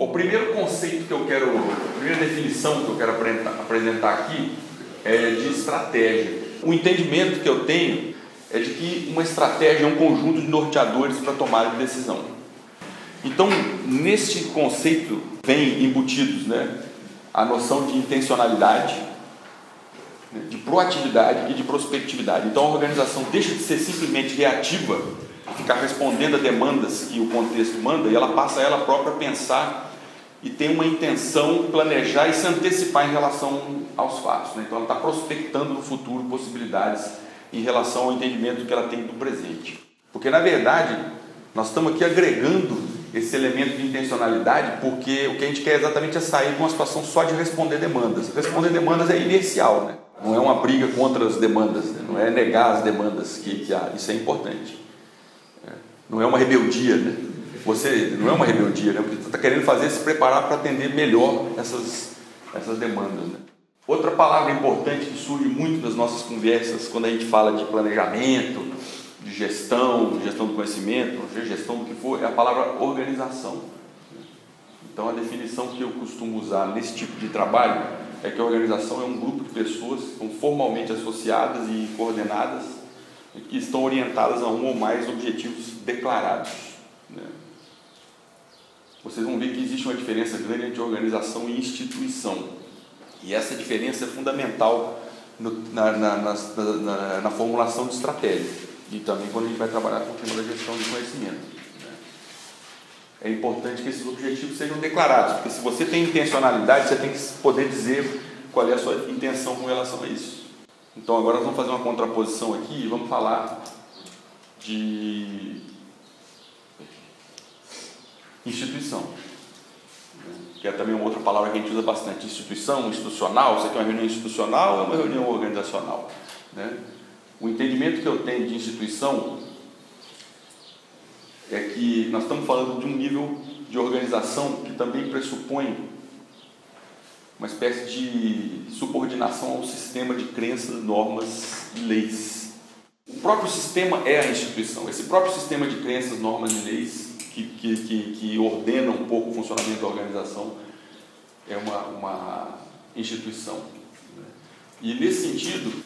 O primeiro conceito que eu quero, a primeira definição que eu quero apresentar aqui é de estratégia. O entendimento que eu tenho é de que uma estratégia é um conjunto de norteadores para tomar de decisão. Então, neste conceito vem embutidos né, a noção de intencionalidade, né, de proatividade e de prospectividade. Então, a organização deixa de ser simplesmente reativa, ficar respondendo a demandas que o contexto manda, e ela passa ela própria a pensar e tem uma intenção, planejar e se antecipar em relação aos fatos. Né? Então, ela está prospectando no futuro possibilidades em relação ao entendimento que ela tem do presente. Porque, na verdade, nós estamos aqui agregando esse elemento de intencionalidade, porque o que a gente quer exatamente é sair de uma situação só de responder demandas. Responder demandas é inercial, né? não é uma briga contra as demandas, né? não é negar as demandas que, que há, isso é importante. É. Não é uma rebeldia, né? Você não é uma rebeldia, né? Porque você está querendo fazer se preparar para atender melhor essas, essas demandas. Né? Outra palavra importante que surge muito nas nossas conversas quando a gente fala de planejamento, de gestão, de gestão do conhecimento, gestão do que for, é a palavra organização. Então a definição que eu costumo usar nesse tipo de trabalho é que a organização é um grupo de pessoas que estão formalmente associadas e coordenadas e que estão orientadas a um ou mais objetivos declarados. Né? Vocês vão ver que existe uma diferença grande entre organização e instituição. E essa diferença é fundamental no, na, na, na, na, formulação de estratégia e também quando a gente vai trabalhar com o tema da gestão de conhecimento. Né? É importante que esses objetivos sejam declarados, porque se você tem intencionalidade, você tem que poder dizer qual é a sua intenção com relação a isso. Então agora nós vamos fazer uma contraposição aqui e vamos falar de instituição que é também uma outra palavra que a gente usa bastante, instituição, institucional, isso aqui é uma reunião institucional ou é uma reunião organizacional? Né? O entendimento que eu tenho de instituição é que nós estamos falando de um nível de organização que também pressupõe uma espécie de subordinação ao sistema de crenças, normas e leis. O próprio sistema é a instituição. Esse próprio sistema de crenças, normas e leis que, que, que, que ordena um pouco o funcionamento da organização, é uma, uma instituição. Né? E nesse sentido,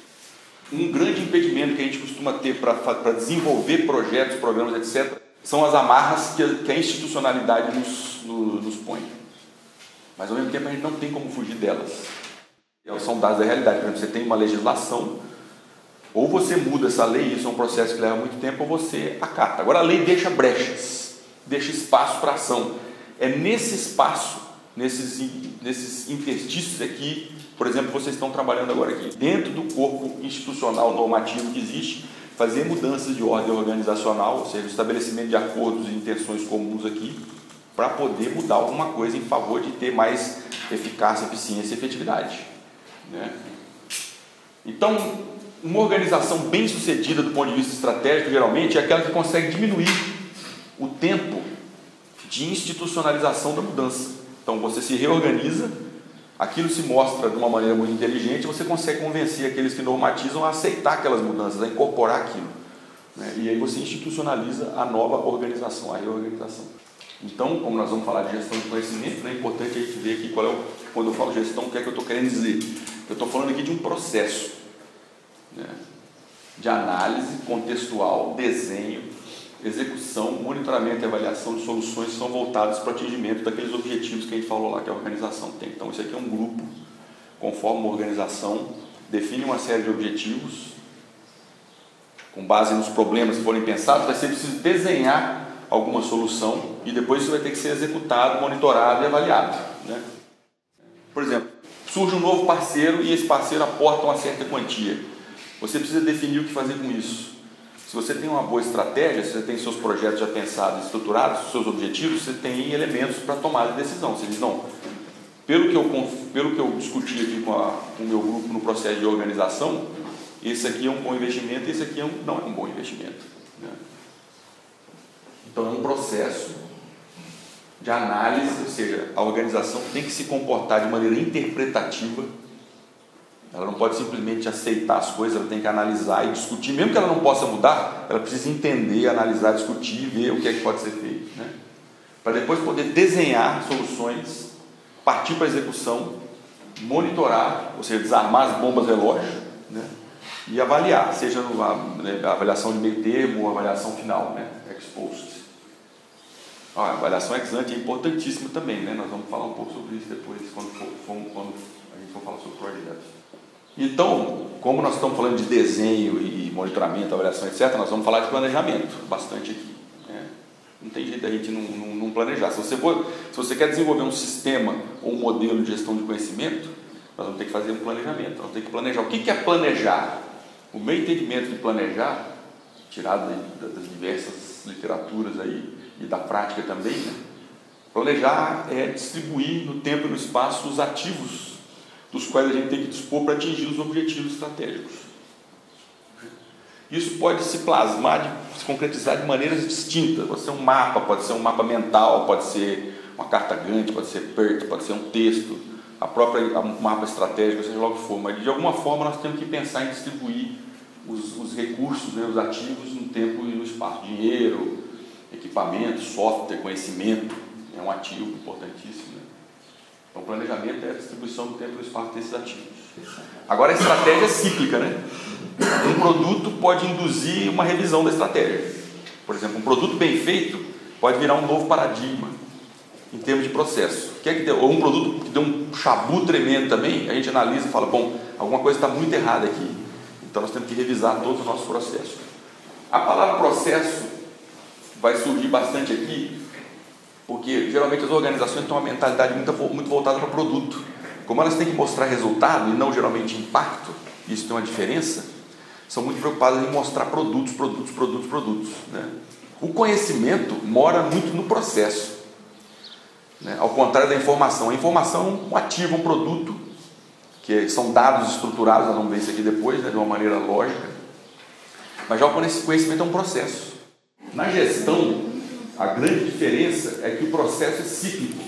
um grande impedimento que a gente costuma ter para desenvolver projetos, programas, etc., são as amarras que a, que a institucionalidade nos, nos, põe. Mas ao mesmo tempo a gente não tem como fugir delas. Elas são dados da realidade. Por exemplo, você tem uma legislação, ou você muda essa lei, isso é um processo que leva muito tempo, ou você acata. Agora a lei deixa brechas deixa espaço para ação. É nesse espaço, nesses, nesses interstícios aqui, por exemplo, vocês estão trabalhando agora aqui, dentro do corpo institucional normativo que existe, fazer mudanças de ordem organizacional, ou seja, o estabelecimento de acordos e intenções comuns aqui, para poder mudar alguma coisa em favor de ter mais eficácia, eficiência e efetividade. Né? Então, uma organização bem sucedida do ponto de vista estratégico, geralmente, é aquela que consegue diminuir o tempo de institucionalização da mudança. Então você se reorganiza, aquilo se mostra de uma maneira muito inteligente, você consegue convencer aqueles que normatizam a aceitar aquelas mudanças, a incorporar aquilo. Né? E aí você institucionaliza a nova organização, a reorganização. Então, como nós vamos falar de gestão de conhecimento, né, é importante a gente ver aqui qual é o, quando eu falo gestão, o que é que eu estou querendo dizer. Eu estou falando aqui de um processo né, de análise contextual, desenho, execução, monitoramento e avaliação de soluções são voltados para o atingimento daqueles objetivos que a gente falou lá que a organização tem. Então, isso aqui é um grupo, conforme uma organização, define uma série de objetivos, com base nos problemas que forem pensados, vai ser preciso desenhar alguma solução e depois isso vai ter que ser executado, monitorado e avaliado. Né? Por exemplo, surge um novo parceiro e esse parceiro aporta uma certa quantia. Você precisa definir o que fazer com isso. Se você tem uma boa estratégia, se você tem seus projetos já pensados, estruturados, seus objetivos, você tem elementos para tomar de decisão. Você diz, não, pelo que eu, pelo que eu discuti aqui com, a, com o meu grupo no processo de organização, esse aqui é um bom investimento e esse aqui é um, não é um bom investimento. Né? Então é um processo de análise, ou seja, a organização tem que se comportar de maneira interpretativa ela não pode simplesmente aceitar as coisas, ela tem que analisar e discutir. Mesmo que ela não possa mudar, ela precisa entender, analisar, discutir e ver o que é que pode ser feito. Né? para depois poder desenhar soluções, partir para a execução, monitorar, ou seja, desarmar as bombas relógio, né? e avaliar, seja a, né, avaliação de meio termo ou avaliação final, né? post. a avaliação ex ante é importantíssima também, né? nós vamos falar um pouco sobre isso depois, quando, for, quando a gente for falar sobre projetos. Então, como nós estamos falando de desenho e monitoramento, avaliação, etc., nós vamos falar de planejamento bastante aqui. Né? Não tem jeito da gente não, não, não planejar. Se você, for, se você quer desenvolver um sistema ou um modelo de gestão de conhecimento, nós vamos ter que fazer um planejamento. Nós vamos ter que planejar. O que é planejar? O meu entendimento de planejar, tirado das diversas literaturas aí e da prática também, né? planejar é distribuir no tempo e no espaço os ativos dos quais a gente tem que dispor para atingir os objetivos estratégicos. Isso pode se plasmar, se concretizar de maneiras distintas. Pode ser um mapa, pode ser um mapa mental, pode ser uma carta grande, pode ser PERT, pode ser um texto, a própria um mapa estratégico, seja lá o que for. Mas de alguma forma nós temos que pensar em distribuir os, os recursos, né, os ativos no tempo e no espaço. Dinheiro, equipamento, software, conhecimento, é um ativo importantíssimo. Então, o planejamento é a distribuição do tempo e do espaço desses ativos. Agora, a estratégia é cíclica, né? Um produto pode induzir uma revisão da estratégia. Por exemplo, um produto bem feito pode virar um novo paradigma em termos de processo. Ou um produto que deu um chabu tremendo também, a gente analisa e fala, bom, alguma coisa está muito errada aqui. Então nós temos que revisar todos os nossos processos. A palavra processo vai surgir bastante aqui, porque geralmente as organizações têm uma mentalidade muito, muito voltada para produto. Como elas têm que mostrar resultado e não geralmente impacto, isso tem uma diferença, são muito preocupadas em mostrar produtos, produtos, produtos, produtos. Né? O conhecimento mora muito no processo. Né? Ao contrário da informação. A informação é um produto, que são dados estruturados, nós vamos ver isso aqui depois, né? de uma maneira lógica. Mas já o conhecimento é um processo. Na gestão, a grande diferença é que o processo é cíclico.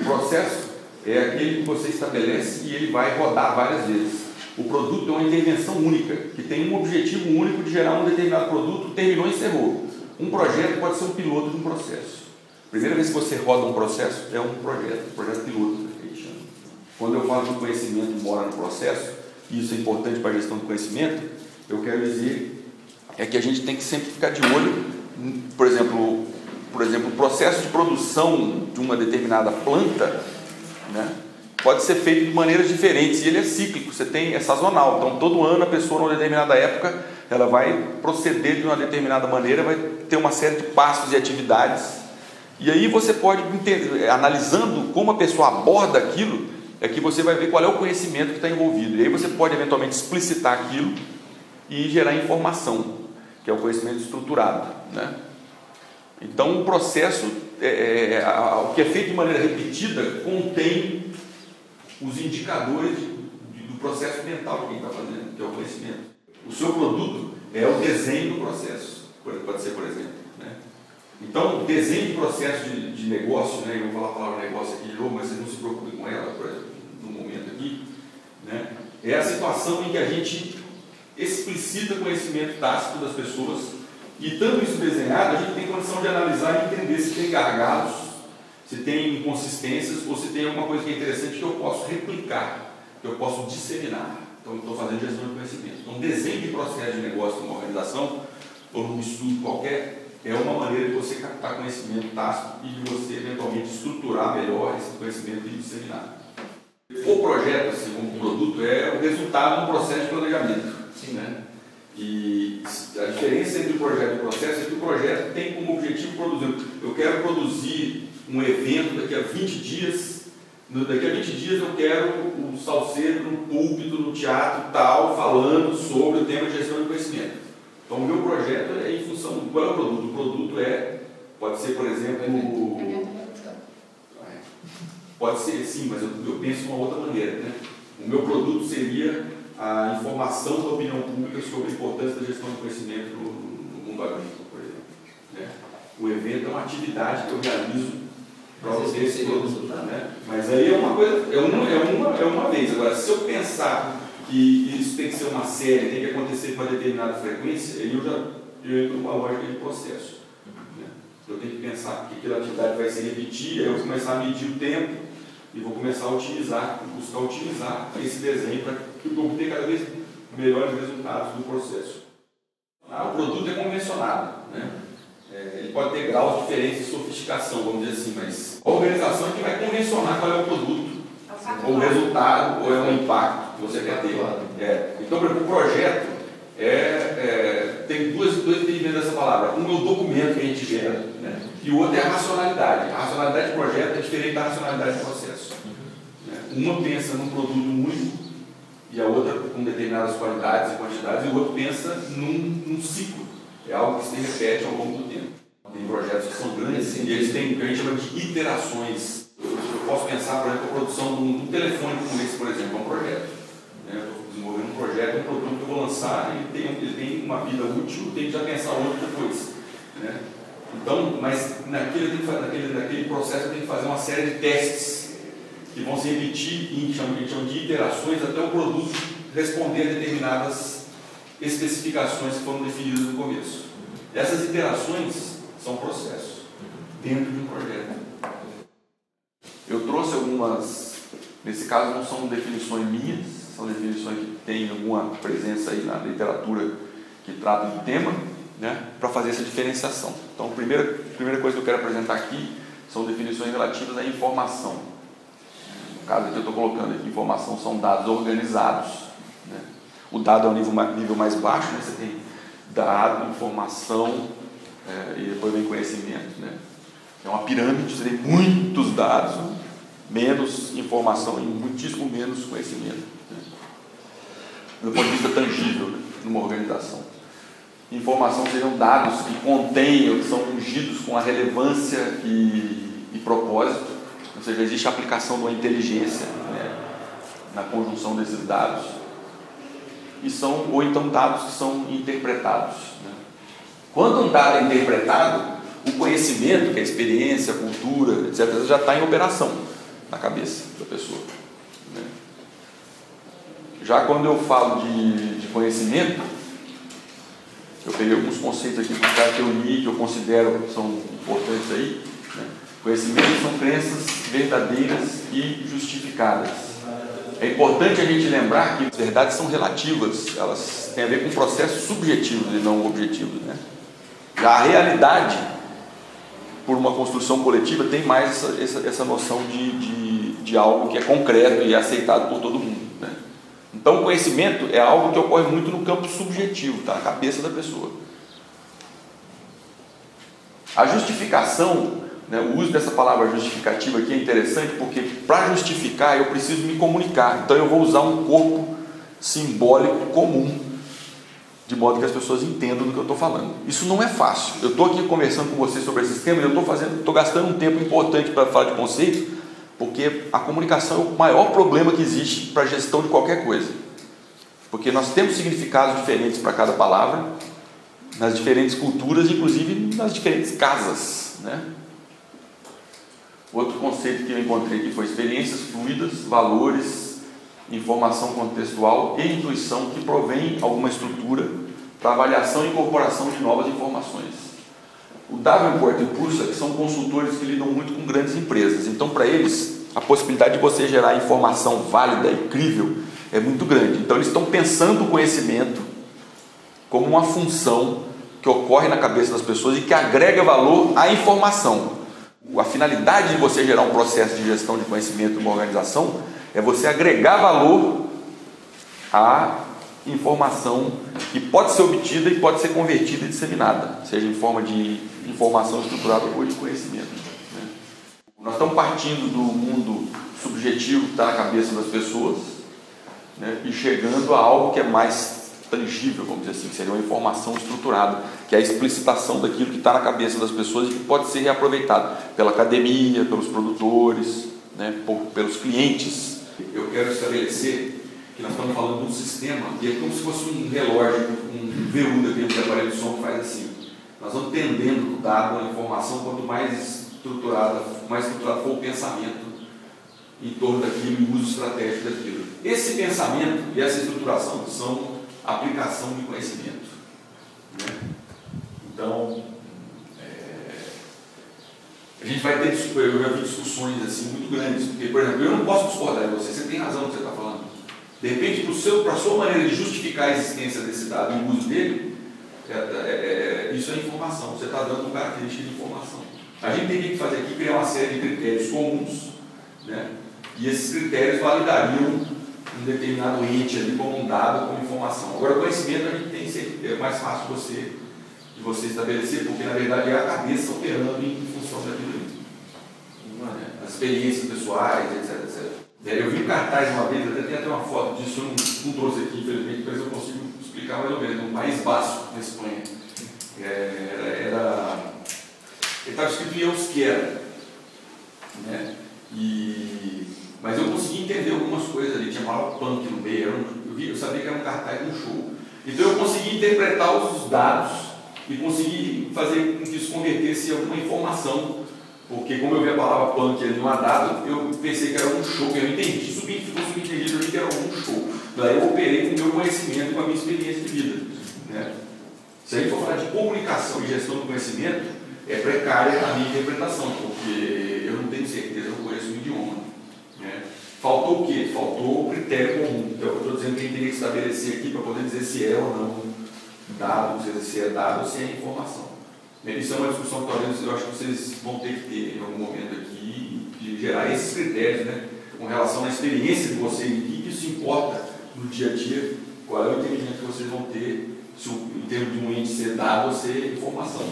O processo é aquele que você estabelece e ele vai rodar várias vezes. O produto é uma intervenção única, que tem um objetivo único de gerar um determinado produto, terminou e encerrou. Um projeto pode ser um piloto de um processo. Primeira vez que você roda um processo, é um projeto, um projeto piloto. Quando eu falo que o conhecimento mora no processo, e isso é importante para a gestão do conhecimento, eu quero dizer é que a gente tem que sempre ficar de olho, por exemplo, por exemplo, o processo de produção de uma determinada planta, né, pode ser feito de maneiras diferentes e ele é cíclico, você tem é sazonal. Então, todo ano a pessoa, numa determinada época, ela vai proceder de uma determinada maneira, vai ter uma série de passos e atividades. E aí você pode, analisando como a pessoa aborda aquilo, é que você vai ver qual é o conhecimento que está envolvido. E aí você pode eventualmente explicitar aquilo e gerar informação, que é o conhecimento estruturado. Né? Então, o processo, é, é, é o que é feito de maneira repetida, contém os indicadores de, do processo mental de quem está fazendo, que é o conhecimento. O seu produto é o desenho do processo, pode ser, por exemplo. Né? Então, desenho de processo de, de negócio, né? eu vou falar a palavra negócio aqui de novo, mas vocês não se preocupem com ela no momento aqui, né? é a situação em que a gente explicita conhecimento tácito das pessoas e tanto isso desenhado, a gente tem condição de analisar e entender se tem gargalos, se tem inconsistências ou se tem alguma coisa que é interessante que eu posso replicar, que eu posso disseminar. Então, estou fazendo gestão de conhecimento. Então, desenho de processo de negócio numa organização ou num estudo qualquer é uma maneira de você captar conhecimento tácito e de você, eventualmente, estruturar melhor esse conhecimento e disseminar. O projeto, assim, como produto, é o resultado de um processo de planejamento. Sim. Né? E a diferença entre o projeto e o processo é que o projeto tem como objetivo produzir. Eu quero produzir um evento daqui a 20 dias. Daqui a 20 dias eu quero o salseiro no púlpito, no teatro tal, falando sobre o tema de gestão de conhecimento. Então o meu projeto é em função do qual é o produto. O produto é, pode ser, por exemplo, pode ser sim, mas eu, eu penso de uma outra maneira. Né? O meu produto seria a informação da opinião pública sobre a importância da gestão do conhecimento no, no mundo agrícola, por exemplo. Né? O evento é uma atividade que eu realizo para você esse produto. Né? Mas aí é uma coisa, é uma, é, uma, é uma vez. Agora, se eu pensar que isso tem que ser uma série, tem que acontecer com uma determinada frequência, aí eu já eu entro numa lógica de processo. Né? Eu tenho que pensar que aquela atividade vai se repetir, aí eu vou começar a medir o tempo e vou começar a otimizar, buscar otimizar esse desenho para que obtenha cada vez melhores resultados do processo. Ah, o produto é convencionado, né? É, ele pode ter graus diferentes de sofisticação, vamos dizer assim, mas a organização é que vai convencionar qual é o produto, é ou o resultado, ou é o impacto que você quer ter. É. Então, por exemplo, o projeto é, é, tem duas, dois entendimentos dessa palavra. Um é o documento que a gente gera, né? e o outro é a racionalidade. A racionalidade de projeto é diferente da racionalidade de processo. Né? Uma pensa num produto único e a outra com determinadas qualidades e quantidades, e o outro pensa num, num ciclo. É algo que se repete ao longo do tempo. Tem projetos que são grandes e eles têm o que a gente chama de iterações. Eu, posso pensar, por exemplo, a produção de um, telefone como esse, por exemplo, é um projeto. Né? Eu estou desenvolvendo um projeto, um produto que eu vou lançar, ele tem, ele tem uma vida útil, tem que já pensar outro depois. Né? Então, mas naquele, naquele, naquele processo eu tenho que fazer uma série de testes que vão se repetir em chama, de iterações até o produto responder a determinadas especificações que foram definidas no começo. Essas iterações são processos dentro de um projeto. Eu trouxe algumas, nesse caso não são definições minhas, são definições que têm alguma presença aí na literatura que trata do tema, né, para fazer essa diferenciação. Então, a primeira, primeira coisa que eu quero apresentar aqui são definições relativas à informação. Caso aqui eu estou colocando aqui, informação são dados organizados. Né? O dado é o nível, nível mais baixo, né? você tem dado, informação é, e depois vem conhecimento. Né? É uma pirâmide, você tem muitos dados, menos informação e muitíssimo menos conhecimento. Né? Do ponto de vista tangível, né? numa organização. Informação seriam dados que contêm que são ungidos com a relevância e, e propósito, ou seja, existe a aplicação de uma inteligência né? na conjunção desses dados e são ou então dados que são interpretados. Né? Quando um dado é interpretado, o conhecimento, que é a experiência, a cultura, etc., já está em operação na cabeça da pessoa. Né? Já quando eu falo de, de conhecimento, eu peguei alguns conceitos aqui que eu li, que eu considero que são importantes aí. Conhecimentos são crenças verdadeiras e justificadas. É importante a gente lembrar que as verdades são relativas, elas têm a ver com processos subjetivos e não objetivos. Né? Já a realidade, por uma construção coletiva, tem mais essa, essa, essa noção de, de, de, algo que é concreto e é aceitado por todo mundo. Né? Então, o conhecimento é algo que ocorre muito no campo subjetivo, está na cabeça da pessoa. A justificação né? O uso dessa palavra justificativa aqui é interessante porque para justificar eu preciso me comunicar. Então eu vou usar um corpo simbólico comum, de modo que as pessoas entendam do que eu estou falando. Isso não é fácil. Eu estou aqui conversando com vocês sobre esses temas, eu estou fazendo, estou gastando um tempo importante para falar de conceito, porque a comunicação é o maior problema que existe para a gestão de qualquer coisa. Porque nós temos significados diferentes para cada palavra, nas diferentes culturas, inclusive nas diferentes casas, né? Outro conceito que eu encontrei aqui foi experiências fluidas, valores, informação contextual e intuição que provém alguma estrutura para avaliação e incorporação de novas informações. O Davenport e o Prusa são consultores que lidam muito com grandes empresas, então para eles a possibilidade de você gerar informação válida e crível é muito grande. Então eles estão pensando o conhecimento como uma função que ocorre na cabeça das pessoas e que agrega valor à informação a finalidade de você gerar um processo de gestão de conhecimento numa organização é você agregar valor à informação que pode ser obtida e pode ser convertida e disseminada, seja em forma de informação estruturada ou de conhecimento. Né? Nós estamos partindo do mundo subjetivo que está na cabeça das pessoas né, e chegando a algo que é mais tangível, vamos dizer assim, que seria uma informação estruturada, que é a explicitação daquilo que está na cabeça das pessoas e que pode ser reaproveitado pela academia, pelos produtores, né, por, pelos clientes. Eu quero estabelecer que nós estamos falando de um sistema que é como se fosse um relógio, um VU daquele aparelho de som que faz assim. Nós vamos tendendo o dado, a informação, quanto mais estruturada, mais estruturado for o pensamento em torno daquilo e o uso estratégico daquilo. Esse pensamento e essa estruturação são aplicação de conhecimento. Né? Então, é, a gente vai ter, eu já vi discussões assim muito grandes, porque, por exemplo, eu não posso discordar de você, você tem razão no que você está falando. De repente, para a sua maneira de justificar a existência desse dado e o uso dele, é, é, é, isso é informação, você está dando característica de informação. A gente teria que fazer aqui criar uma série de critérios comuns, né? e esses critérios validariam um determinado ente ali como um dado, como informação. Agora, conhecimento a gente tem, é mais fácil de você, de você estabelecer, porque na verdade é a cabeça operando em função daquilo ali. As experiências pessoais, etc, etc. Eu vi um cartaz uma vez, até tem até uma foto disso, eu não, não trouxe aqui, infelizmente, mas eu consigo explicar mais ou menos, no País Basco, na Espanha. É, era, era ele estava escrito euskera. Né? E, mas eu consegui entender algumas coisas ali, tinha palavra punk no meio, eu, vi, eu sabia que era um cartaz de um show. Então eu consegui interpretar os dados e consegui fazer com que isso convertesse em alguma informação. Porque como eu vi a palavra punk ali numa data, eu pensei que era um show, eu entendi, subi, ficou subentendido ali que era um show. Daí eu operei com o meu conhecimento, com a minha experiência de vida. Né? Se a gente for falar de comunicação e gestão do conhecimento, é precária a minha interpretação, porque eu não tenho certeza, eu conheço o idioma. Né? Faltou o quê? Faltou o critério comum. Então, eu estou dizendo que teria que estabelecer aqui para poder dizer se é ou não dado, se é dado ou se é informação. Isso é uma discussão que talvez eu acho que vocês vão ter que ter em algum momento aqui, de gerar esses critérios, né? com relação à experiência de vocês, e que isso importa no dia a dia, qual é o entendimento que vocês vão ter, se, em termos de um ente ser dado ou ser informação.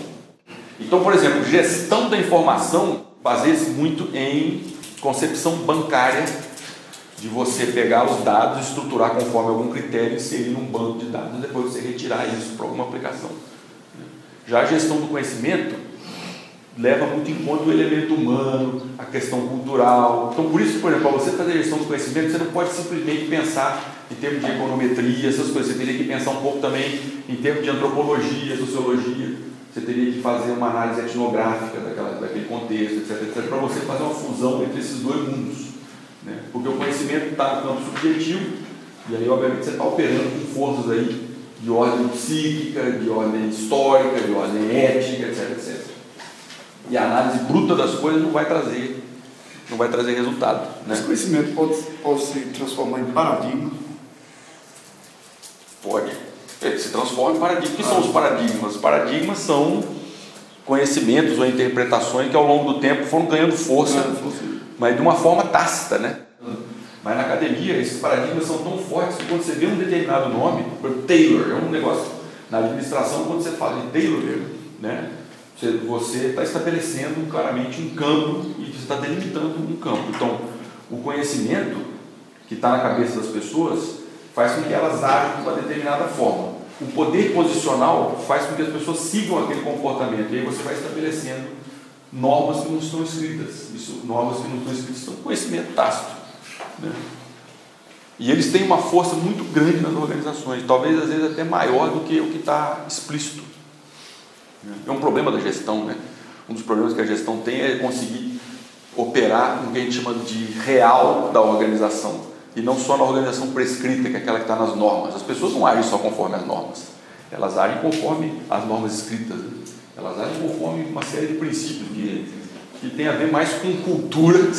Então, por exemplo, gestão da informação baseia-se muito em concepção bancária de você pegar os dados, estruturar conforme algum critério inserir num banco de dados e depois você retirar isso para alguma aplicação. Já a gestão do conhecimento leva muito em conta o elemento humano, a questão cultural. Então, por isso, por exemplo, para você fazer gestão do conhecimento, você não pode simplesmente pensar em termos de econometria, essas coisas. Você teria que pensar um pouco também em termos de antropologia, sociologia você teria que fazer uma análise etnográfica daquela, daquele contexto, etc, etc, para você fazer uma fusão entre esses dois mundos. Porque o conhecimento está no campo subjetivo, e aí, obviamente, você está operando com forças aí de ordem psíquica, de ordem histórica, de ordem ética, etc, etc. E a análise bruta das coisas não vai trazer, não vai trazer resultado. Né? Esse conhecimento pode, pode se transformar em paradigma? Pode ele se transforma em paradigma. O que são os paradigmas? Os paradigmas são conhecimentos ou interpretações que ao longo do tempo foram ganhando força, mas de uma forma tácita, né? Mas na academia esses paradigmas são tão fortes que quando você vê um determinado nome, Taylor, é um negócio na administração quando você fala de Taylor, né? Você está estabelecendo claramente um campo e você está delimitando um campo. Então, o conhecimento que está na cabeça das pessoas faz com que elas ajam de uma determinada forma. O poder posicional faz com que as pessoas sigam aquele comportamento. E aí você vai estabelecendo normas que não estão escritas. Isso, normas que não estão escritas são conhecimento tácito. Né? E eles têm uma força muito grande nas organizações, talvez às vezes até maior do que o que está explícito. É um problema da gestão, né? Um dos problemas que a gestão tem é conseguir operar no que a gente chama de real da organização e não só na organização prescrita, que é aquela que está nas normas. As pessoas não agem só conforme as normas, elas agem conforme as normas escritas, né? elas agem conforme uma série de princípios que, que tem a ver mais com cultura,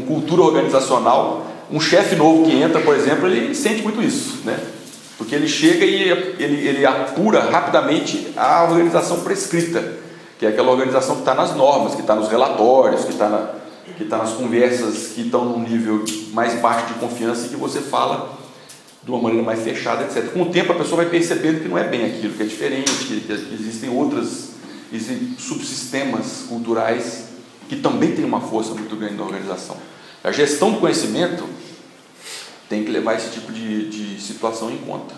com cultura organizacional. Um chefe novo que entra, por exemplo, ele sente muito isso, né? porque ele chega e ele, ele apura rapidamente a organização prescrita, que é aquela organização que está nas normas, que está nos relatórios, que está na que está nas conversas que estão num nível mais baixo de confiança e que você fala de uma maneira mais fechada, etc. Com o tempo a pessoa vai percebendo que não é bem aquilo, que é diferente, que, que existem outras, existem subsistemas culturais que também têm uma força muito grande na organização. A gestão do conhecimento tem que levar esse tipo de, de situação em conta.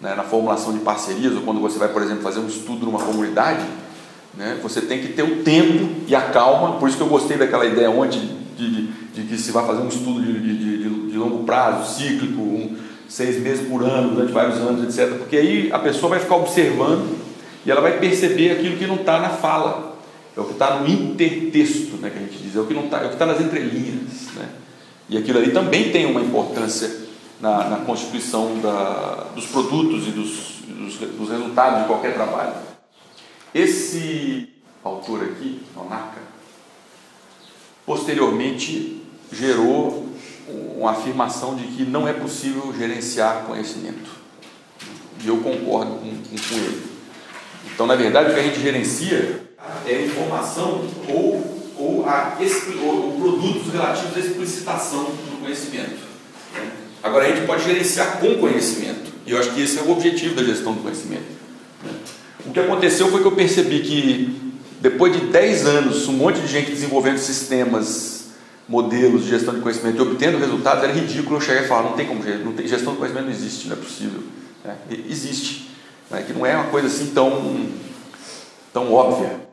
Né? Na formulação de parcerias, ou quando você vai, por exemplo, fazer um estudo numa comunidade, né? Você tem que ter o tempo e a calma, por isso que eu gostei daquela ideia ontem de, de, de que se vai fazer um estudo de longo prazo, cíclico, um, seis meses por ano, durante vários anos, etc. Porque aí a pessoa vai ficar observando e ela vai perceber aquilo que não está na fala, é o que está no intertexto, né, que a gente diz, é o que não tá, é o que está nas entrelinhas. Né? E aquilo ali também tem uma importância na, na constituição da, dos produtos e dos, dos, dos resultados de qualquer trabalho. Esse autor aqui, Onaka, posteriormente gerou uma afirmação de que não é possível gerenciar conhecimento. E eu concordo com, com ele. Então, na verdade, o que a gente gerencia é informação ou, ou, a, ou produtos relativos à explicitação do conhecimento. Né? Agora, a gente pode gerenciar com conhecimento. E eu acho que esse é o objetivo da gestão do conhecimento. Né? O que aconteceu foi que eu percebi que, depois de 10 anos, um monte de gente desenvolvendo sistemas, modelos de gestão de conhecimento e obtendo resultados, era ridículo eu chegar e falar: não tem como, não tem, gestão de conhecimento não existe, não é possível. É, existe, né? que não é uma coisa assim tão, tão óbvia.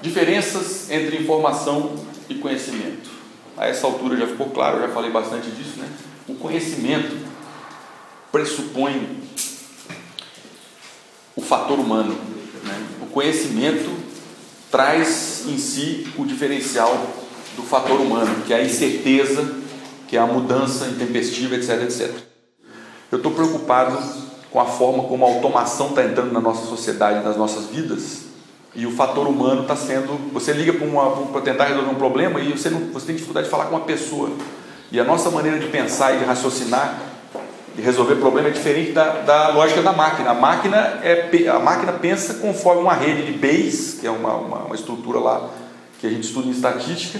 Diferenças entre informação e conhecimento. A essa altura já ficou claro, eu já falei bastante disso, né? O conhecimento pressupõe o fator humano. Né? O conhecimento traz em si o diferencial do fator humano, que é a incerteza, que é a mudança intempestiva, etc, etc. Eu estou preocupado com a forma como a automação está entrando na nossa sociedade, nas nossas vidas, e o fator humano está sendo. Você liga para tentar resolver um problema e você, não, você tem dificuldade de falar com uma pessoa. E a nossa maneira de pensar e de raciocinar e resolver problema é diferente da, da lógica da máquina. A máquina, é, a máquina pensa conforme uma rede de Bayes, que é uma, uma, uma estrutura lá que a gente estuda em estatística,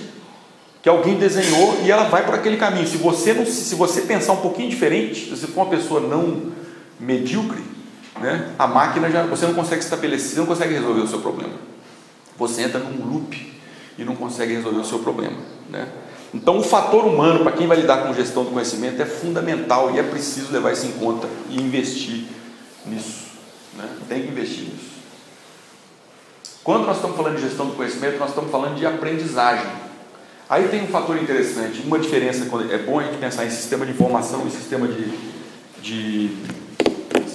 que alguém desenhou e ela vai por aquele caminho. Se você não, se você pensar um pouquinho diferente, se for uma pessoa não medíocre, né, a máquina já você não consegue estabelecer, você não consegue resolver o seu problema. Você entra num loop e não consegue resolver o seu problema, né? Então, o fator humano, para quem vai lidar com gestão do conhecimento, é fundamental e é preciso levar isso em conta e investir nisso. Né? Tem que investir nisso. Quando nós estamos falando de gestão do conhecimento, nós estamos falando de aprendizagem. Aí tem um fator interessante, uma diferença, é bom a gente pensar em sistema de informação e sistema de, de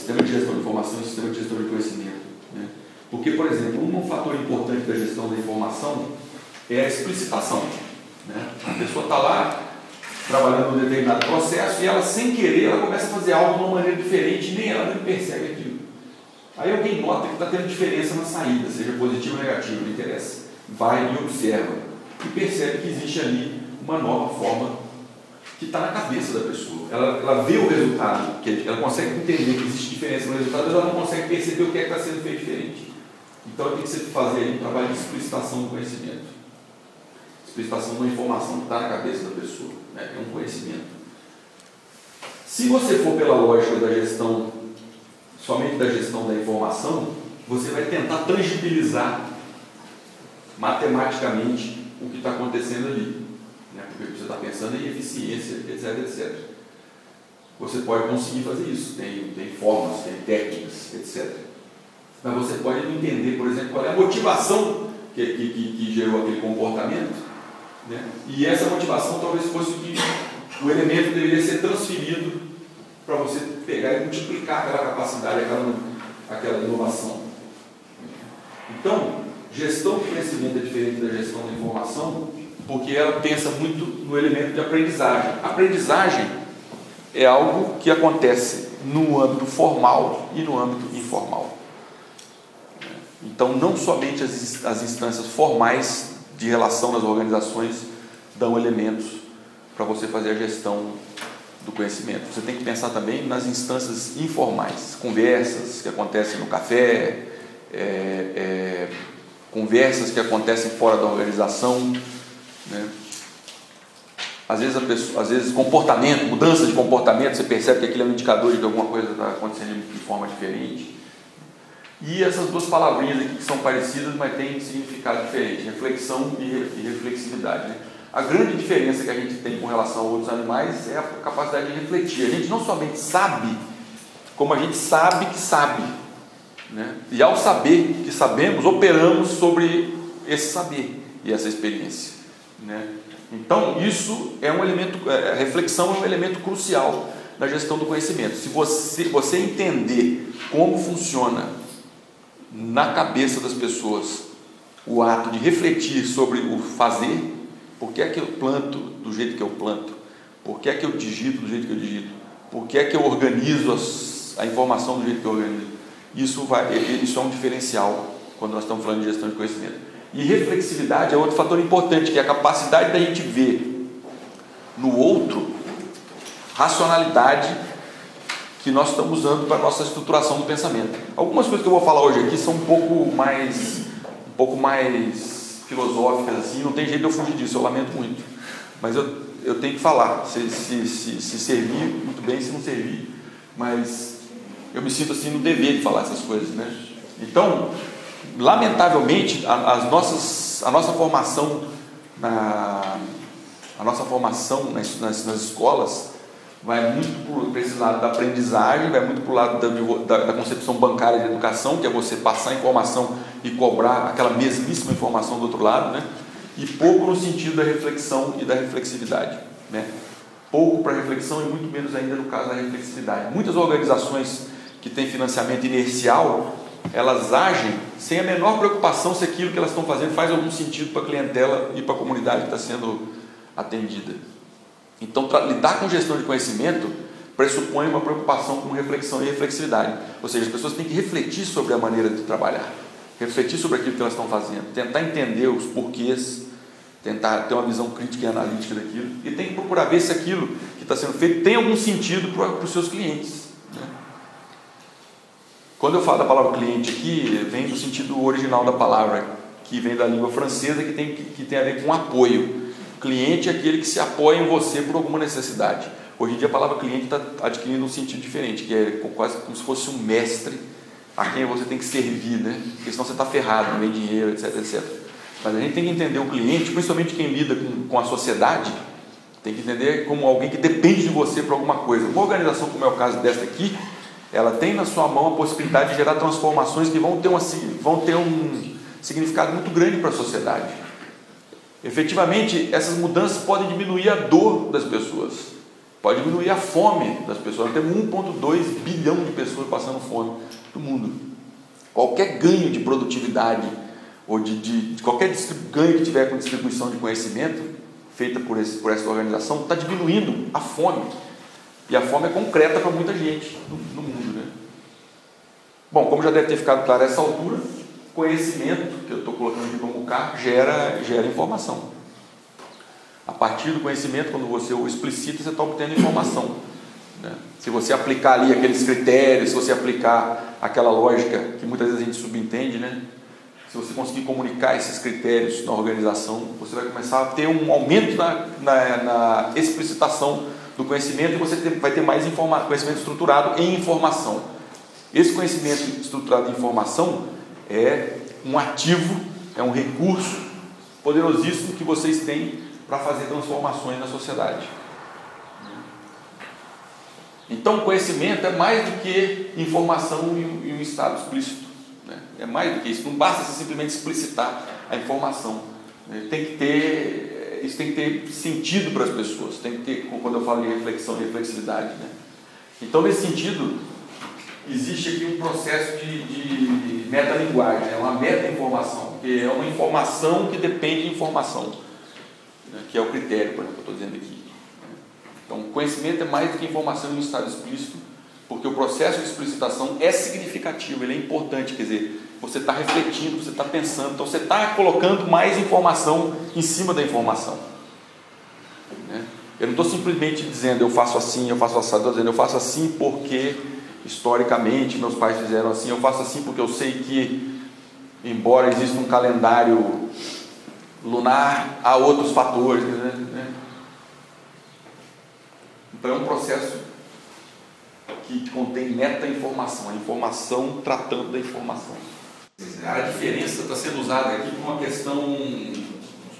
sistema de gestão de informação e sistema de gestão de conhecimento. Né? Porque, por exemplo, um fator importante da gestão da informação é a explicitação. Né? A pessoa está lá trabalhando um determinado processo e ela, sem querer, ela começa a fazer algo de uma maneira diferente nem ela nem percebe aquilo. Aí alguém nota que está tendo diferença na saída, seja positivo ou negativo, não interessa. Vai e observa e percebe que existe ali uma nova forma que está na cabeça da pessoa. Ela, ela vê o resultado, que ela consegue entender que existe diferença no resultado, mas ela não consegue perceber o que é está sendo feito diferente. Então tem que fazer um trabalho de explicitação do conhecimento explicitação de uma informação que está na cabeça da pessoa, né? é um conhecimento. Se você for pela lógica da gestão, somente da gestão da informação, você vai tentar tangibilizar matematicamente o que está acontecendo ali, né? porque você está pensando em eficiência, etc, etc. Você pode conseguir fazer isso, tem, tem formas, tem técnicas, etc. Mas você pode entender, por exemplo, qual é a motivação que, que, que gerou aquele comportamento né? E essa motivação talvez fosse o que o elemento deveria ser transferido para você pegar e multiplicar aquela capacidade, aquela, aquela inovação. Então, gestão do conhecimento é diferente da gestão da informação, porque ela pensa muito no elemento de aprendizagem. Aprendizagem é algo que acontece no âmbito formal e no âmbito informal. Então, não somente as, as instâncias formais de relação nas organizações dão elementos para você fazer a gestão do conhecimento. Você tem que pensar também nas instâncias informais, conversas que acontecem no café, é, é, conversas que acontecem fora da organização, né? às vezes, pessoa, às vezes comportamento, mudança de comportamento, você percebe que aquilo é um indicador de que alguma coisa está acontecendo de forma diferente. E essas duas palavrinhas aqui que são parecidas, mas têm significado diferente: reflexão e reflexividade. Né? A grande diferença que a gente tem com relação a outros animais é a capacidade de refletir. A gente não somente sabe, como a gente sabe que sabe. Né? E ao saber que sabemos, operamos sobre esse saber e essa experiência. Né? Então, isso é um elemento, é, a reflexão é um elemento crucial na gestão do conhecimento. Se você, você entender como funciona na cabeça das pessoas o ato de refletir sobre o fazer, por que é que eu planto do jeito que eu planto, por que é que eu digito do jeito que eu digito, por que é que eu organizo as, a informação do jeito que eu organizo. Isso, vai, isso é um diferencial quando nós estamos falando de gestão de conhecimento. E reflexividade é outro fator importante, que é a capacidade da gente ver no outro racionalidade que nós estamos usando para a nossa estruturação do pensamento. Algumas coisas que eu vou falar hoje aqui são um pouco mais um pouco mais filosóficas assim, não tem jeito de eu fugir disso, eu lamento muito. Mas eu, eu tenho que falar, se, se, se, se servir, muito bem, se não servir. Mas eu me sinto assim no dever de falar essas coisas, né? Então, lamentavelmente, as nossas, a nossa formação na, a nossa formação nas, nas, nas escolas vai muito para esse lado da aprendizagem, vai muito para o lado da, da, da, concepção bancária de educação, que é você passar informação e cobrar aquela mesmíssima informação do outro lado, né? e pouco no sentido da reflexão e da reflexividade. Né? Pouco para reflexão e muito menos ainda no caso da reflexividade. Muitas organizações que têm financiamento inercial, elas agem sem a menor preocupação se aquilo que elas estão fazendo faz algum sentido para a clientela e para a comunidade que está sendo atendida. Então, lidar com gestão de conhecimento pressupõe uma preocupação com reflexão e reflexividade. Ou seja, as pessoas têm que refletir sobre a maneira de trabalhar, refletir sobre aquilo que elas estão fazendo, tentar entender os porquês, tentar ter uma visão crítica e analítica daquilo, e tem que procurar ver se aquilo que está sendo feito tem algum sentido para, para os seus clientes. Quando eu falo da palavra cliente aqui, vem do sentido original da palavra, que vem da língua francesa, que tem, que tem a ver com apoio. Cliente é aquele que se apoia em você por alguma necessidade. Hoje em dia a palavra cliente está adquirindo um sentido diferente, que é quase como se fosse um mestre a quem você tem que servir, né? Porque senão você está ferrado, não vem dinheiro, etc, etc. Mas a gente tem que entender o cliente, principalmente quem lida com, com a sociedade, tem que entender como alguém que depende de você para alguma coisa. Uma organização como é o caso desta aqui, ela tem na sua mão a possibilidade de gerar transformações que vão ter, uma, vão ter um significado muito grande para a sociedade. Efetivamente, essas mudanças podem diminuir a dor das pessoas, pode diminuir a fome das pessoas. Nós temos 1,2 bilhão de pessoas passando fome no mundo. Qualquer ganho de produtividade ou de, de, de qualquer ganho que tiver com distribuição de conhecimento feita por, esse, por essa organização está diminuindo a fome. E a fome é concreta para muita gente no, no mundo. Né? Bom, como já deve ter ficado claro essa altura, conhecimento, que eu estou colocando aqui como K, gera, gera informação. A partir do conhecimento, quando você o explicita, você está obtendo informação. Né? Se você aplicar ali aqueles critérios, se você aplicar aquela lógica que muitas vezes a gente subentende, né? se você conseguir comunicar esses critérios na organização, você vai começar a ter um aumento na, na, na explicitação do conhecimento e você vai ter mais informa conhecimento estruturado em informação. Esse conhecimento estruturado em informação é um ativo, é um recurso poderosíssimo que vocês têm para fazer transformações na sociedade. Então, conhecimento é mais do que informação em um estado explícito. Né? É mais do que isso. Não basta simplesmente explicitar a informação. Né? Tem que ter, isso tem que ter sentido para as pessoas. Tem que ter, quando eu falo em reflexão, reflexividade. Né? Então, nesse sentido, existe aqui um processo de, de metalinguagem, é uma meta-informação, que é uma informação que depende de informação, né, que é o critério, por exemplo, que eu estou dizendo aqui. Então, conhecimento é mais do que informação em um estado explícito, porque o processo de explicitação é significativo, ele é importante, quer dizer, você está refletindo, você está pensando, então você está colocando mais informação em cima da informação. Né? Eu não estou simplesmente dizendo eu faço assim, eu faço assim, estou dizendo eu faço assim porque historicamente meus pais fizeram assim, eu faço assim porque eu sei que, embora exista um calendário lunar, há outros fatores. Né? Então é um processo que contém meta-informação, a informação tratando da informação. A diferença está sendo usada aqui por uma questão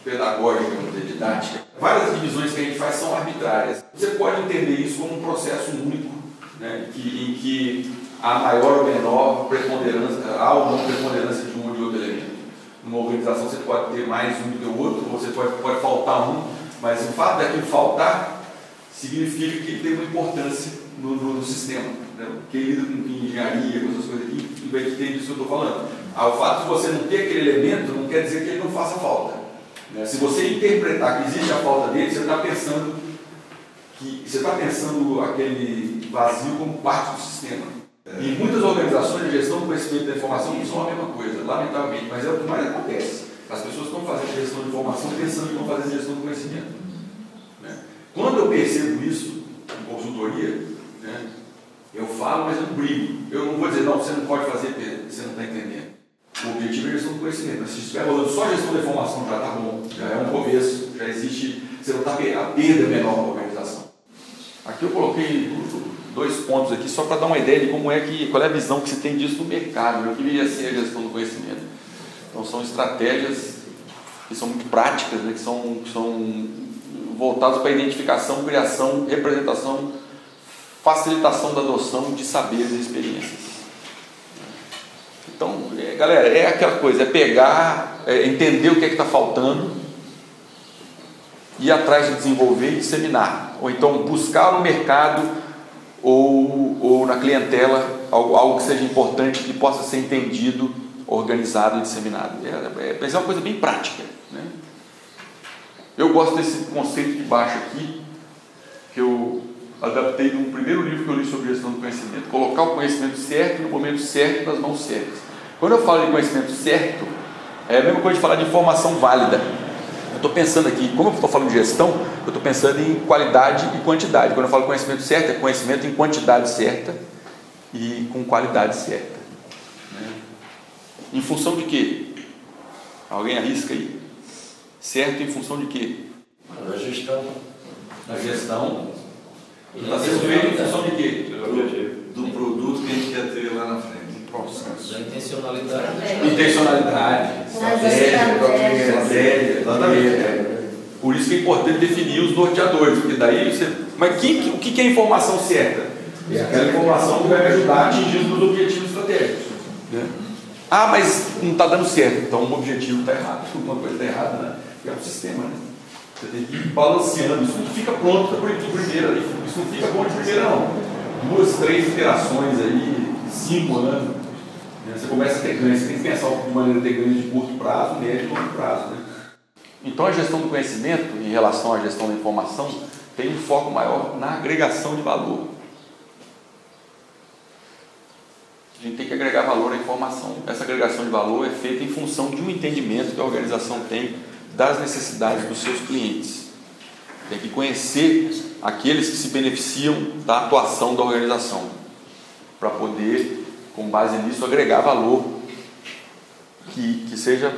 pedagógica, didática. Várias divisões que a gente faz são arbitrárias. Você pode entender isso como um processo único né, que, em que há maior ou menor preponderância, há ou não preponderância de um ou de outro elemento. Numa organização você pode ter mais um do que o outro, você pode, pode faltar um, mas o fato daquilo faltar significa que ele tem uma importância no, no, no sistema. Né? Quem lida com engenharia, com essas coisas aqui, vai entender disso que eu estou falando. O fato de você não ter aquele elemento não quer dizer que ele não faça falta. Né? Se você interpretar que existe a falta dele, você está pensando que você está pensando aquele vazio como parte do sistema. É. E muitas organizações de gestão do conhecimento da informação não são a mesma coisa, lamentavelmente, mas é o que mais acontece. As pessoas estão fazendo gestão de informação pensando que vão fazer gestão do conhecimento. Né? Quando eu percebo isso em consultoria, né, eu falo, mas eu brigo. Eu não vou dizer, não, você não pode fazer, você não está entendendo. O objetivo é a gestão do conhecimento. Mas se estiver rolando só gestão da informação, já está bom, já é um começo, já existe, você não está a perda menor da organização. Aqui eu coloquei dois pontos aqui só para dar uma ideia de como é que, qual é a visão que se tem disso no mercado, o que deveria ser a gestão do conhecimento. Então são estratégias que são muito práticas, né? que, são, que são voltadas para a identificação, criação, representação, facilitação da adoção de saberes e experiências. Então, é, galera, é aquela coisa, é pegar, é entender o que é que está faltando, ir atrás de desenvolver e disseminar. Ou então buscar no mercado ou, ou na clientela algo, algo que seja importante, que possa ser entendido, organizado e disseminado. É, é, é uma coisa bem prática. Né? Eu gosto desse conceito de baixo aqui, que eu adaptei de um primeiro livro que eu li sobre gestão do conhecimento. Colocar o conhecimento certo no momento certo nas mãos certas. Quando eu falo de conhecimento certo, é a mesma coisa de falar de informação válida. Eu estou pensando aqui, como eu estou falando de gestão, eu estou pensando em qualidade e quantidade. Quando eu falo conhecimento certo, é conhecimento em quantidade certa e com qualidade certa. Né? Em função de quê? Alguém arrisca aí? Certo em função de quê? Da gestão. Da gestão. Está sendo feito em função de quê? Do, do produto que a gente quer ter lá na frente. Da intencionalidade. Intencionalidade, estratégia, estratégia, exatamente. Por isso que é importante definir os norteadores, porque daí você. Mas que, o que é informação certa? É aquela informação que vai me ajudar a atingir os meus objetivos estratégicos. Né? Ah, mas não está dando certo, então o objetivo está errado, alguma coisa está errada, né? É um sistema, né? Você tem que ir balanceando, isso não fica pronto de primeira, isso não fica bom de primeira não. Duas, três interações aí, cinco anos, né? você começa a ter ganhos, você tem que pensar de maneira de ter de curto prazo, médio e longo prazo. Né? Então a gestão do conhecimento, em relação à gestão da informação, tem um foco maior na agregação de valor. A gente tem que agregar valor à informação. Essa agregação de valor é feita em função de um entendimento que a organização tem das necessidades dos seus clientes. Tem que conhecer aqueles que se beneficiam da atuação da organização, para poder, com base nisso, agregar valor que, que, seja,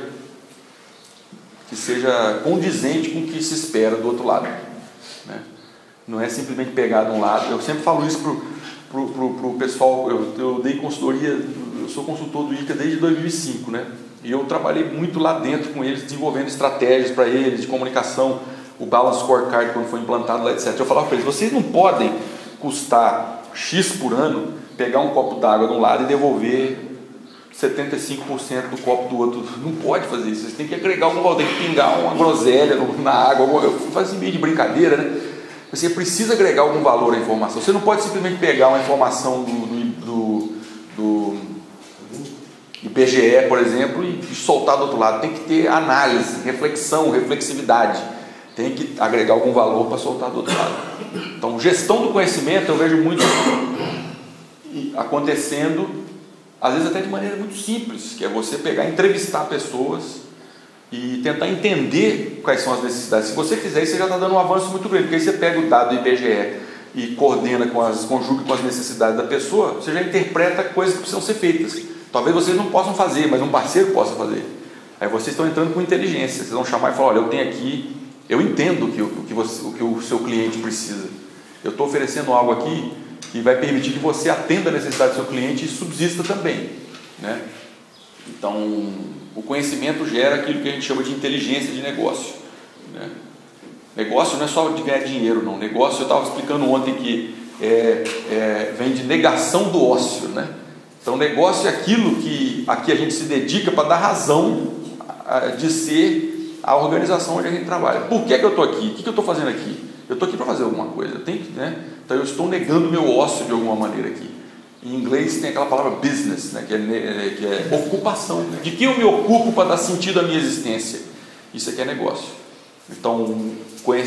que seja condizente com o que se espera do outro lado. Né? Não é simplesmente pegar de um lado. Eu sempre falo isso para o pessoal. Eu, eu dei consultoria, eu sou consultor do ICA desde 2005, né? E eu trabalhei muito lá dentro com eles, desenvolvendo estratégias para eles de comunicação, o Balance Scorecard quando foi implantado lá, etc. Eu falava para eles: vocês não podem custar X por ano, pegar um copo d'água de um lado e devolver 75% do copo do outro. Não pode fazer isso. Vocês têm que agregar um valor, tem que pingar uma groselha na água. Eu fazia meio de brincadeira, né? Você precisa agregar algum valor à informação. Você não pode simplesmente pegar uma informação do, do, do, do IPGE, por exemplo, e soltar do outro lado. Tem que ter análise, reflexão, reflexividade. Tem que agregar algum valor para soltar do outro lado. Então, gestão do conhecimento eu vejo muito acontecendo, às vezes até de maneira muito simples, que é você pegar, entrevistar pessoas e tentar entender quais são as necessidades. Se você fizer isso, você já está dando um avanço muito grande, porque aí você pega o dado do IBGE e coordena com as, conjuga com as necessidades da pessoa, você já interpreta coisas que precisam ser feitas. Talvez vocês não possam fazer, mas um parceiro possa fazer. Aí vocês estão entrando com inteligência, vocês vão chamar e falar, olha, eu tenho aqui, eu entendo o que, o que, você, o, que o seu cliente precisa. Eu estou oferecendo algo aqui que vai permitir que você atenda a necessidade do seu cliente e subsista também. Né? Então, o conhecimento gera aquilo que a gente chama de inteligência de negócio. Né? Negócio não é só de ganhar dinheiro, não. Negócio, eu estava explicando ontem que é, é, vem de negação do ócio. Né? Então, negócio é aquilo que aqui a gente se dedica para dar razão de ser a organização onde a gente trabalha. Por que, é que eu estou aqui? O que, que eu estou fazendo aqui? Eu estou aqui para fazer alguma coisa. Tenho que, né? Então, eu estou negando meu ócio de alguma maneira aqui. Em inglês tem aquela palavra business, né, que, é, é, que é ocupação. Né? De que eu me ocupo para dar sentido à minha existência? Isso aqui é negócio. Então,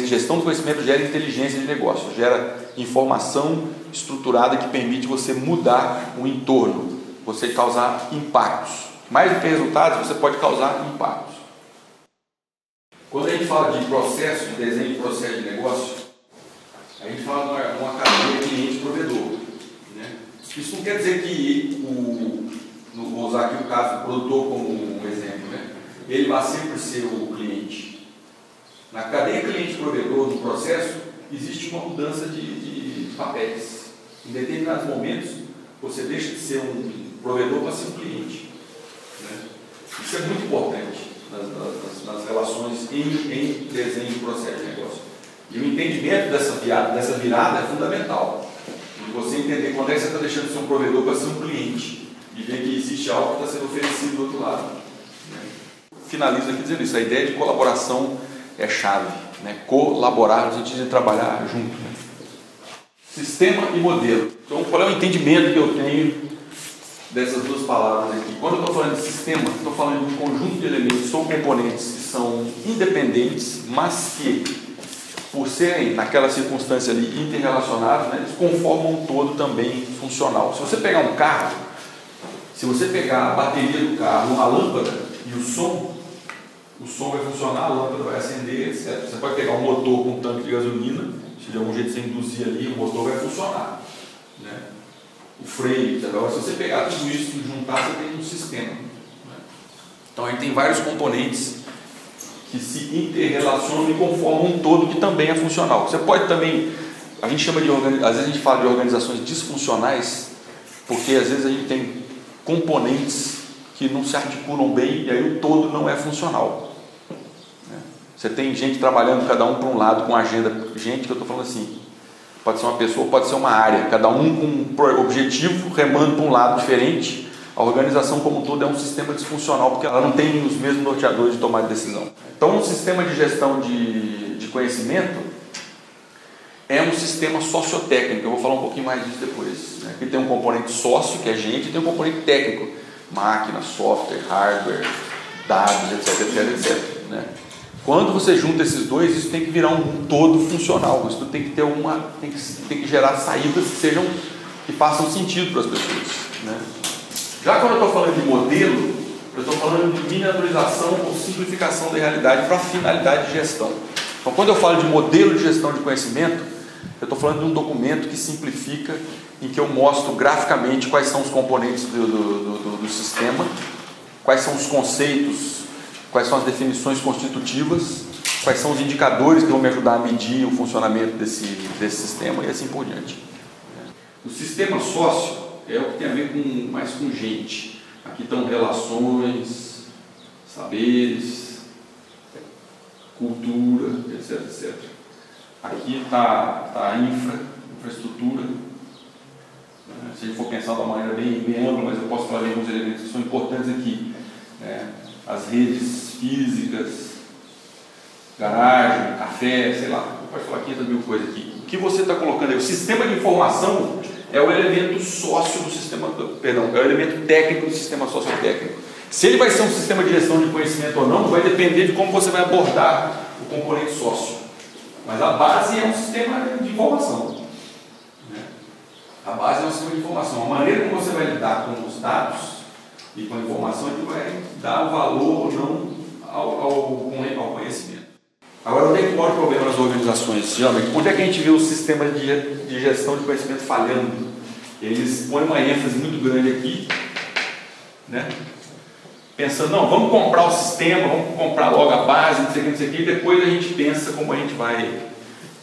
gestão do conhecimento gera inteligência de negócio, gera informação estruturada que permite você mudar o entorno, você causar impactos. Mais do que resultados, você pode causar impactos. Quando a gente fala de processo, de desenho de processo de negócio, a gente fala de uma, uma cadeia cliente-provedor. Né? Isso não quer dizer que o, vou usar aqui o caso do produtor como um exemplo, né? ele vai sempre ser o cliente. Na cadeia cliente-provedor, no processo, existe uma mudança de, de papéis. Em determinados momentos, você deixa de ser um provedor para ser um cliente. Né? Isso é muito importante nas, nas, nas relações em, em, desenho de processo de negócio. E o entendimento dessa virada, dessa virada é fundamental. E você entender quando é que você está deixando de ser um provedor para ser um cliente. E ver que existe algo que está sendo oferecido do outro lado. Né? Finalizo aqui dizendo isso. A ideia de colaboração é chave. Né? Colaborar sentido de trabalhar junto. Né? Sistema e modelo. Então, qual é o entendimento que eu tenho dessas duas palavras aqui? Quando eu estou falando de sistema, estou falando de um conjunto de elementos ou componentes que são independentes, mas que, por serem naquela circunstância ali interrelacionados, né, eles conformam um todo também funcional. Se você pegar um carro, se você pegar a bateria do carro, uma lâmpada e o som, o som vai funcionar, a lâmpada vai acender, etc. Você pode pegar um motor com um tanque de gasolina, se de algum jeito você induzir ali, o motor vai funcionar. Né? O freio, etc. Agora, se você pegar tudo isso e juntar, você tem um sistema. Né? Então, aí tem vários componentes que se interrelacionam e conformam um todo que também é funcional. Você pode também, a gente chama de, às vezes a gente fala de organizações disfuncionais, porque às vezes a gente tem componentes que não se articulam bem e aí o todo não é funcional. Né? Você tem gente trabalhando cada um para um lado com agenda, gente que eu estou falando assim, pode ser uma pessoa, pode ser uma área, cada um com um objetivo remando para um lado diferente. A organização como um todo é um sistema disfuncional porque ela não tem os mesmos norteadores de tomar de decisão. Então, um sistema de gestão de, de conhecimento é um sistema sociotécnico. Eu vou falar um pouquinho mais disso depois. Né? Aqui tem um componente sócio, que é gente, e tem um componente técnico, máquina, software, hardware, dados, etc, etc, etc. Né? Quando você junta esses dois, isso tem que virar um todo funcional. Isso tem que ter uma, tem que, tem que gerar saídas que sejam que façam sentido para as pessoas. Né? Já quando eu estou falando de modelo, eu estou falando de miniaturização ou simplificação da realidade para finalidade de gestão. Então, quando eu falo de modelo de gestão de conhecimento, eu estou falando de um documento que simplifica em que eu mostro graficamente quais são os componentes do, do, do, do sistema, quais são os conceitos, quais são as definições constitutivas, quais são os indicadores que vão me ajudar a medir o funcionamento desse, desse sistema e assim por diante. O sistema sócio é o que tem a ver com, mais com gente. Aqui estão relações, saberes, cultura, etc, etc. Aqui está tá a infra, infraestrutura, se a gente for pensar de uma maneira bem, bem ampla, mas eu posso falar de alguns elementos que são importantes aqui. Né? As redes físicas, garagem, café, sei lá, pode falar 500 mil coisas aqui. O que você está colocando aí? O sistema de informação é o elemento sócio do sistema, perdão, é o elemento técnico do sistema sociotécnico. Se ele vai ser um sistema de gestão de conhecimento ou não, vai depender de como você vai abordar o componente sócio. Mas a base é um sistema de informação. A base é um sistema de informação. A maneira como você vai lidar com os dados e com a informação que vai dar valor ou não ao, ao, ao conhecimento. Agora, onde é que mora o problema nas organizações? Geralmente, onde é que a gente vê o sistema de, de gestão de conhecimento falhando? Eles põem uma ênfase muito grande aqui, né? pensando, não, vamos comprar o sistema, vamos comprar logo a base, não sei o que, não sei o que, e depois a gente pensa como a gente vai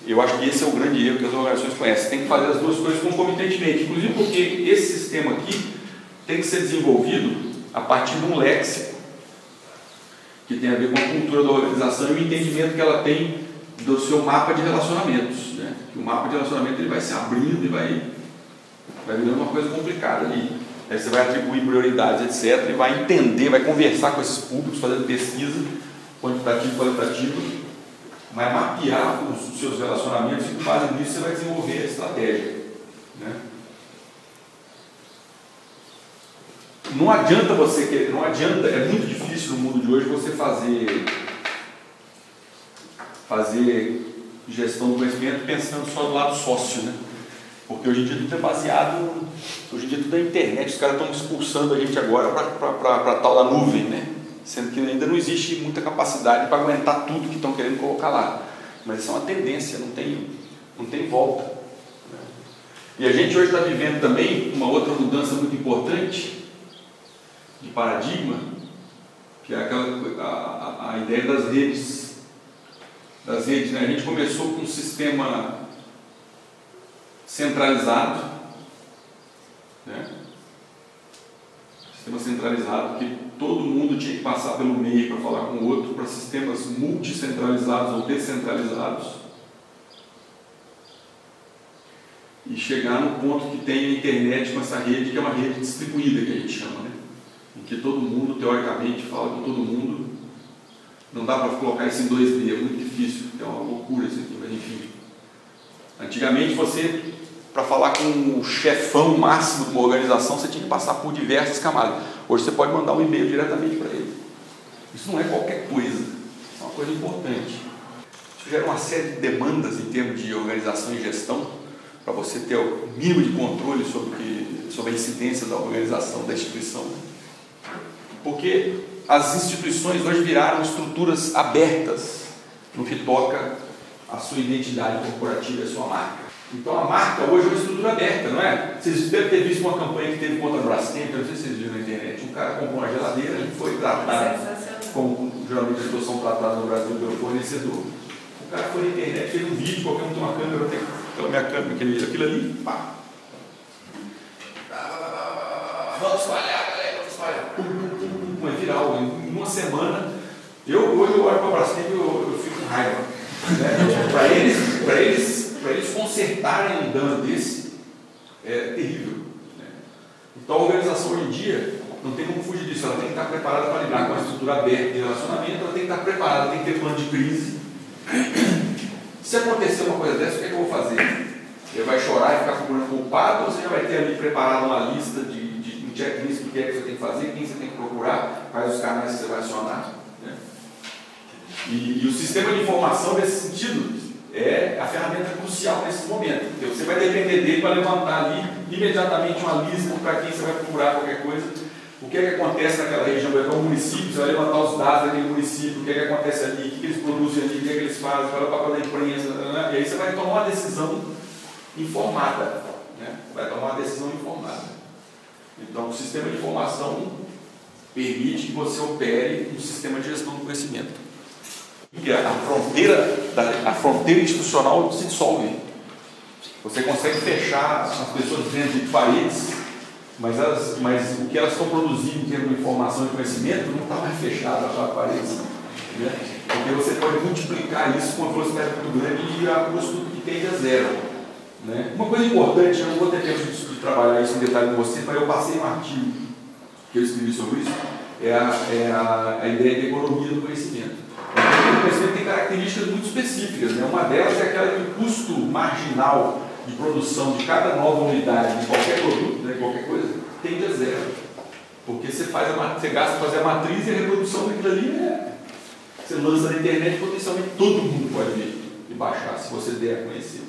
eu acho que esse é o grande erro que as organizações conhecem. Tem que fazer as duas coisas concomitantemente, inclusive porque esse sistema aqui tem que ser desenvolvido a partir de um léxico que tem a ver com a cultura da organização e o entendimento que ela tem do seu mapa de relacionamentos. Né? Que o mapa de relacionamento ele vai se abrindo e vai, vai virando uma coisa complicada ali. Aí você vai atribuir prioridades, etc., e vai entender, vai conversar com esses públicos, fazendo pesquisa quantitativa e qualitativa vai mapear os seus relacionamentos e com base nisso você vai desenvolver a estratégia. Né? Não adianta você querer, não adianta, é muito difícil no mundo de hoje você fazer fazer gestão do conhecimento pensando só do lado sócio, né? Porque hoje em dia tudo é baseado, hoje em dia tudo é internet, os caras estão expulsando a gente agora para tal da nuvem, né? sendo que ainda não existe muita capacidade para aguentar tudo que estão querendo colocar lá. Mas isso é uma tendência, não tem, não tem volta. Né? E a gente hoje está vivendo também uma outra mudança muito importante de paradigma, que é aquela, a, a ideia das redes. Das redes né? A gente começou com um sistema centralizado, né? sistema centralizado, que todo mundo tinha que passar pelo meio para falar com o outro, para sistemas multicentralizados ou descentralizados. E chegar no ponto que tem a internet com essa rede, que é uma rede distribuída, que a gente chama, né? Em que todo mundo, teoricamente, fala com todo mundo. Não dá para colocar isso em 2D, é muito difícil, é uma loucura isso aqui, mas enfim. Antigamente você para falar com o chefão máximo de uma organização, você tinha que passar por diversas camadas. Hoje você pode mandar um e-mail diretamente para ele. Isso não é qualquer coisa, é uma coisa importante. Isso gera uma série de demandas em termos de organização e gestão, para você ter o mínimo de controle sobre, sobre a incidência da organização, da instituição. Porque as instituições hoje viraram estruturas abertas no que toca à sua identidade corporativa e à sua marca. Então a marca hoje é uma estrutura aberta, não é? Vocês devem ter visto uma campanha que teve contra a Brastemp, eu não sei se vocês viram na internet. Um cara comprou uma geladeira e foi tratado como geralmente as pessoas são tratadas no Brasil pelo fornecedor. O cara foi na internet, fez um vídeo, qualquer um tem uma câmera, eu tenho aquela minha câmera, aquele, aquilo ali, pá. Vamos espalhar, galera, vamos espalhar. Viral. Em uma semana, eu hoje eu olho para a Brastemp e eu, eu fico com raiva. Né? para eles, para eles para eles consertarem um dano desse, é terrível. Né? Então a organização hoje em dia não tem como fugir disso, ela tem que estar preparada para lidar com a estrutura aberta de relacionamento, ela tem que estar preparada, tem que ter plano de crise. Se acontecer uma coisa dessa, o que, é que eu vou fazer? Você vai chorar e ficar procurando culpado ou você já vai ter ali preparado uma lista de, checklist do que é que você tem que fazer, quem você tem que procurar, quais os canais que você vai acionar? Né? E, e o sistema de informação nesse sentido é a ferramenta crucial nesse momento. Porque você vai depender dele para levantar ali imediatamente uma lista para quem você vai procurar qualquer coisa. O que é que acontece naquela região, é o município, você vai levantar os dados daquele município, o que é que acontece ali, o que, eles produzem ali, o que é que eles fazem, qual é o papel da imprensa, né? e aí você vai tomar uma decisão informada. Né? Vai tomar uma decisão informada. Então, o sistema de informação permite que você opere um sistema de gestão do conhecimento e a fronteira, a fronteira institucional se dissolve. Você consegue fechar as pessoas dentro de paredes, mas, elas, mas o que elas estão produzindo em termos de informação e conhecimento não está mais fechado para paredes. Né? Porque você pode multiplicar isso com uma velocidade muito grande e a custo que tende a zero. Né? Uma coisa importante, eu não vou ter tempo de, de trabalhar isso em detalhe com você, mas eu passei um artigo que eu escrevi sobre isso, é a, é a, a ideia de economia do conhecimento. O conhecimento tem características muito específicas. Né? Uma delas é aquela que o custo marginal de produção de cada nova unidade de qualquer produto, né, qualquer coisa, tende a zero. Porque você, faz a, você gasta fazer a matriz e a reprodução daquilo ali é. Você lança na internet potencialmente todo mundo pode ver e baixar, se você der a conhecer.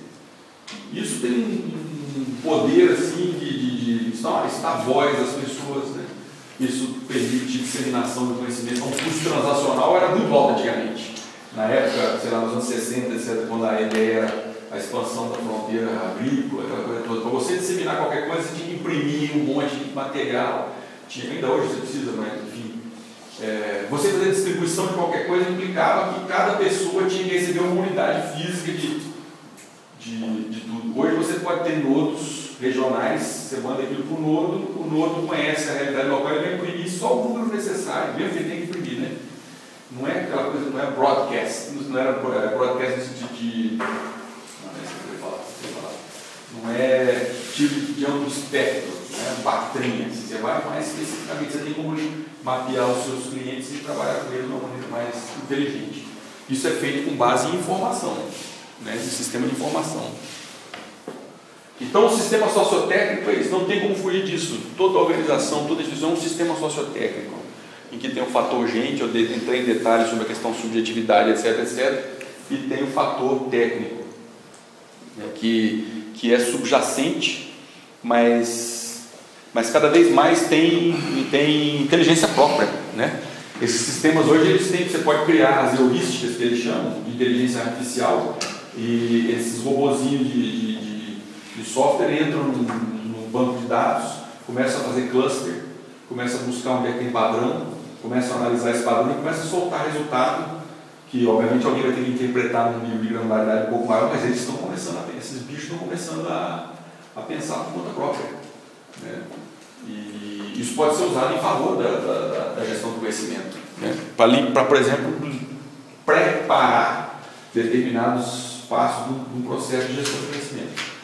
Isso tem um poder assim de, de, de estar voz das pessoas. Né? Isso permite disseminação do conhecimento. Um custo transacional era muito alto antigamente. Na época, sei lá, nos anos 60, etc., quando a ideia era a expansão da fronteira agrícola, aquela coisa toda. Para você disseminar qualquer coisa, você tinha que imprimir um monte de material. Tinha, ainda hoje você precisa, mas enfim. É, você fazer distribuição de qualquer coisa implicava que cada pessoa tinha que receber uma unidade física de, de, de tudo. Hoje você pode ter nodos regionais, você manda aquilo para o nodo, o nodo conhece a realidade local e vai imprimir só o número necessário, mesmo que ele tem que imprimir, né? Não é aquela coisa, não é broadcast, não era broadcast no sentido de. Não, é isso que eu falar, falar. Não é tipo de amplo espectro, não é. Assim, você vai mais especificamente, você tem como mapear os seus clientes e trabalhar com eles de uma maneira mais inteligente. Isso é feito com base em informação, né? Sistema de informação. Então, o sistema sociotécnico é não tem como fugir disso. Toda organização, toda instituição é um sistema sociotécnico, em que tem o fator gente, eu entrei em detalhes sobre a questão de subjetividade, etc, etc, e tem o fator técnico, né, que, que é subjacente, mas, mas cada vez mais tem, tem inteligência própria. Né? Esses sistemas hoje eles têm, você pode criar as heurísticas que eles chamam de inteligência artificial e esses robozinhos de, de, de, de software entram no, no, banco de dados, começam a fazer cluster, começam a buscar onde é que tem padrão, começam a analisar esse padrão e começam a soltar resultado que obviamente alguém vai ter que interpretar num nível de granularidade um pouco maior, mas eles estão começando a esses bichos estão começando a, a pensar por conta própria. Né? E isso pode ser usado em favor da, da, da gestão do conhecimento. Né? Para, por exemplo, preparar determinados passos do, do processo de gestão do conhecimento.